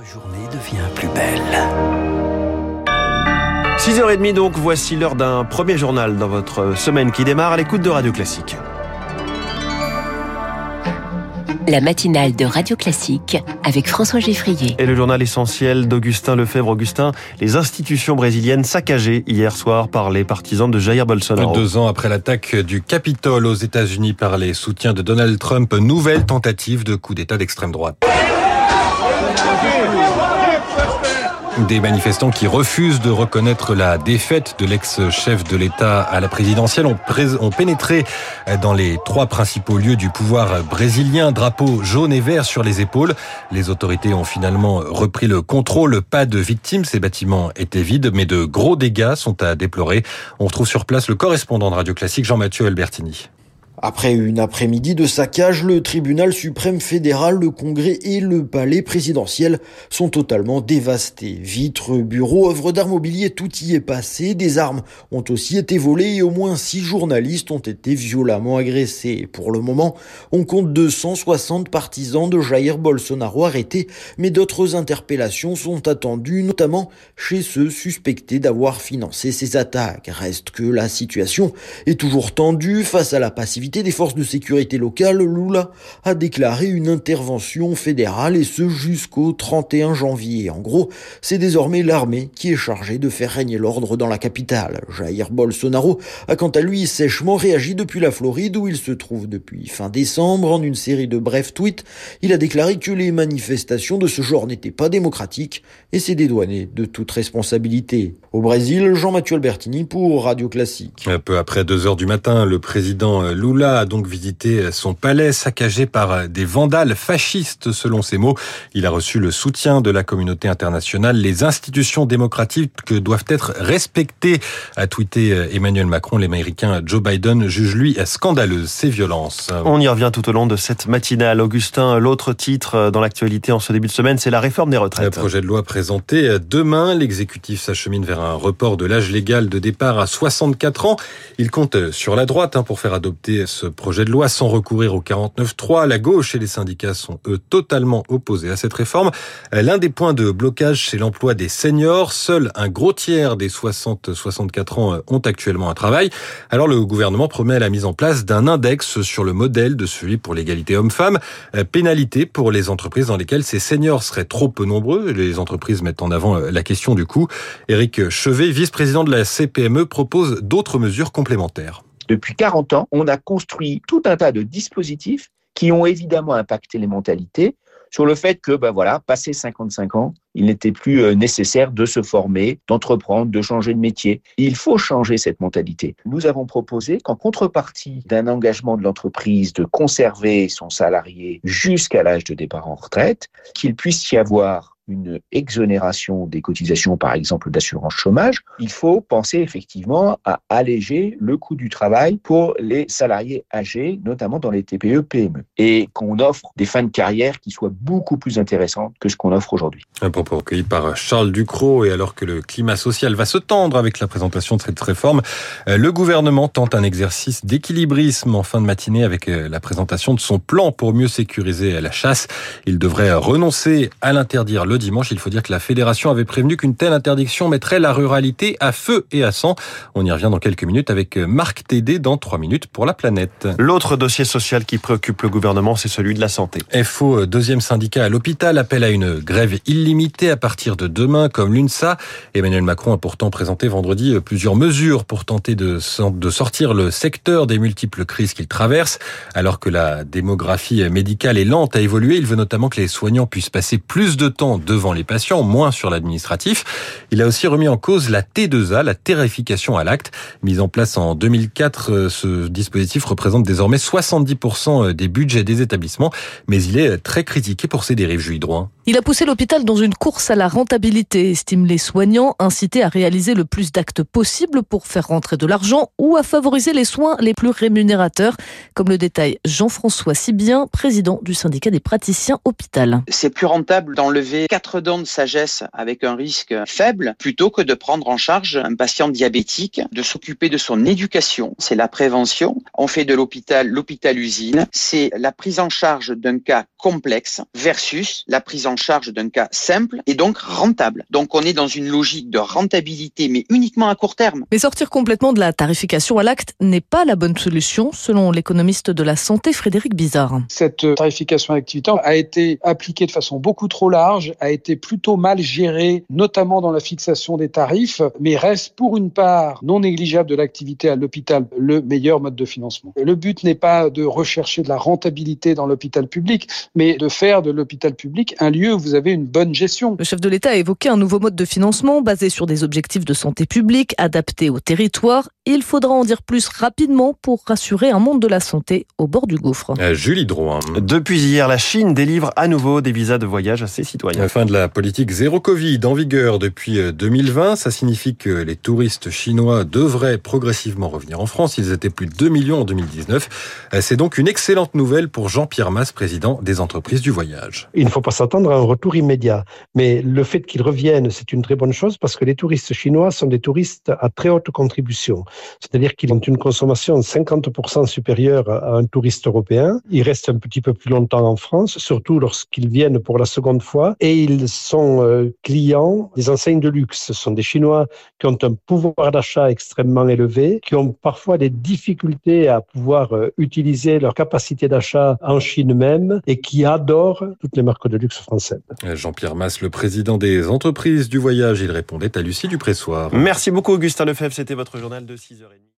Votre journée devient plus belle. 6h30 donc, voici l'heure d'un premier journal dans votre semaine qui démarre à l'écoute de Radio Classique. La matinale de Radio Classique avec François Geffrier. Et le journal essentiel d'Augustin Lefebvre. Augustin, les institutions brésiliennes saccagées hier soir par les partisans de Jair Bolsonaro. Deux ans après l'attaque du Capitole aux États-Unis par les soutiens de Donald Trump, nouvelle tentative de coup d'État d'extrême droite. Des manifestants qui refusent de reconnaître la défaite de l'ex-chef de l'État à la présidentielle ont, pénétré dans les trois principaux lieux du pouvoir brésilien, drapeau jaune et vert sur les épaules. Les autorités ont finalement repris le contrôle. Pas de victimes, ces bâtiments étaient vides, mais de gros dégâts sont à déplorer. On retrouve sur place le correspondant de Radio Classique, Jean-Mathieu Albertini. Après une après-midi de saccage, le tribunal suprême fédéral, le congrès et le palais présidentiel sont totalement dévastés. Vitres, bureaux, œuvres d'art mobilier, tout y est passé. Des armes ont aussi été volées et au moins six journalistes ont été violemment agressés. Pour le moment, on compte 260 partisans de Jair Bolsonaro arrêtés, mais d'autres interpellations sont attendues, notamment chez ceux suspectés d'avoir financé ces attaques. Reste que la situation est toujours tendue face à la passivité des forces de sécurité locales, Lula a déclaré une intervention fédérale et ce jusqu'au 31 janvier. En gros, c'est désormais l'armée qui est chargée de faire régner l'ordre dans la capitale. Jair Bolsonaro a quant à lui sèchement réagi depuis la Floride où il se trouve depuis fin décembre. En une série de brefs tweets, il a déclaré que les manifestations de ce genre n'étaient pas démocratiques et s'est dédouané de toute responsabilité. Au Brésil, Jean-Mathieu Albertini pour Radio Classique. Un peu après 2 heures du matin, le président Lula a donc visité son palais saccagé par des vandales fascistes selon ses mots. Il a reçu le soutien de la communauté internationale. Les institutions démocratiques doivent être respectées, a tweeté Emmanuel Macron. L'américain Joe Biden juge lui scandaleuse ces violences. On y revient tout au long de cette matinale. Augustin, l'autre titre dans l'actualité en ce début de semaine, c'est la réforme des retraites. Le projet de loi présenté demain, l'exécutif s'achemine vers un report de l'âge légal de départ à 64 ans. Il compte sur la droite hein, pour faire adopter ce projet de loi sans recourir au 49.3. La gauche et les syndicats sont eux totalement opposés à cette réforme. L'un des points de blocage, c'est l'emploi des seniors. Seul un gros tiers des 60-64 ans ont actuellement un travail. Alors le gouvernement promet la mise en place d'un index sur le modèle de celui pour l'égalité homme-femme. Pénalité pour les entreprises dans lesquelles ces seniors seraient trop peu nombreux. Les entreprises mettent en avant la question du coût. Éric Chevet, vice-président de la CPME, propose d'autres mesures complémentaires. Depuis 40 ans, on a construit tout un tas de dispositifs qui ont évidemment impacté les mentalités sur le fait que, ben voilà, passé 55 ans, il n'était plus nécessaire de se former, d'entreprendre, de changer de métier. Il faut changer cette mentalité. Nous avons proposé qu'en contrepartie d'un engagement de l'entreprise de conserver son salarié jusqu'à l'âge de départ en retraite, qu'il puisse y avoir une exonération des cotisations, par exemple d'assurance chômage, il faut penser effectivement à alléger le coût du travail pour les salariés âgés, notamment dans les TPE-PME, et qu'on offre des fins de carrière qui soient beaucoup plus intéressantes que ce qu'on offre aujourd'hui. Un propos recueilli par Charles Ducrot, et alors que le climat social va se tendre avec la présentation de cette réforme, le gouvernement tente un exercice d'équilibrisme en fin de matinée avec la présentation de son plan pour mieux sécuriser la chasse. Il devrait renoncer à l'interdire le dimanche, il faut dire que la fédération avait prévenu qu'une telle interdiction mettrait la ruralité à feu et à sang. On y revient dans quelques minutes avec Marc Tédé dans 3 minutes pour la planète. L'autre dossier social qui préoccupe le gouvernement, c'est celui de la santé. FO, deuxième syndicat à l'hôpital, appelle à une grève illimitée à partir de demain, comme l'UNSA. Emmanuel Macron a pourtant présenté vendredi plusieurs mesures pour tenter de sortir le secteur des multiples crises qu'il traverse. Alors que la démographie médicale est lente à évoluer, il veut notamment que les soignants puissent passer plus de temps devant les patients, moins sur l'administratif. Il a aussi remis en cause la T2A, la terrification à l'acte. Mise en place en 2004, ce dispositif représente désormais 70% des budgets des établissements, mais il est très critiqué pour ses dérives, Julie Droin. Il a poussé l'hôpital dans une course à la rentabilité, estime les soignants, incités à réaliser le plus d'actes possible pour faire rentrer de l'argent ou à favoriser les soins les plus rémunérateurs, comme le détaille Jean-François Sibien, président du syndicat des praticiens hôpital. C'est plus rentable d'enlever quatre dents de sagesse avec un risque faible plutôt que de prendre en charge un patient diabétique, de s'occuper de son éducation. C'est la prévention. On fait de l'hôpital l'hôpital usine. C'est la prise en charge d'un cas complexe versus la prise en charge d'un cas simple et donc rentable. Donc on est dans une logique de rentabilité mais uniquement à court terme. Mais sortir complètement de la tarification à l'acte n'est pas la bonne solution selon l'économiste de la santé Frédéric Bizarre. Cette tarification à l'activité a été appliquée de façon beaucoup trop large, a été plutôt mal gérée, notamment dans la fixation des tarifs, mais reste pour une part non négligeable de l'activité à l'hôpital le meilleur mode de financement. Le but n'est pas de rechercher de la rentabilité dans l'hôpital public, mais de faire de l'hôpital public un lieu où vous avez une bonne gestion. Le chef de l'État a évoqué un nouveau mode de financement basé sur des objectifs de santé publique adaptés au territoire. Il faudra en dire plus rapidement pour rassurer un monde de la santé au bord du gouffre. Euh, Julie Drouin. Depuis hier, la Chine délivre à nouveau des visas de voyage à ses citoyens. Fin de la politique zéro Covid en vigueur depuis 2020, ça signifie que les touristes chinois devraient progressivement revenir en France. Ils étaient plus de 2 millions en 2019. Euh, c'est donc une excellente nouvelle pour Jean-Pierre Masse, président des entreprises du voyage. Il ne faut pas s'attendre à un retour immédiat, mais le fait qu'ils reviennent, c'est une très bonne chose parce que les touristes chinois sont des touristes à très haute contribution. C'est-à-dire qu'ils ont une consommation 50% supérieure à un touriste européen. Ils restent un petit peu plus longtemps en France, surtout lorsqu'ils viennent pour la seconde fois, et ils sont euh, clients des enseignes de luxe. Ce sont des Chinois qui ont un pouvoir d'achat extrêmement élevé, qui ont parfois des difficultés à pouvoir euh, utiliser leur capacité d'achat en Chine même et qui adorent toutes les marques de luxe françaises. Jean-Pierre Masse, le président des entreprises du voyage, il répondait à Lucie Dupressoir. Merci beaucoup Augustin Lefebvre, c'était votre journal de 6h30.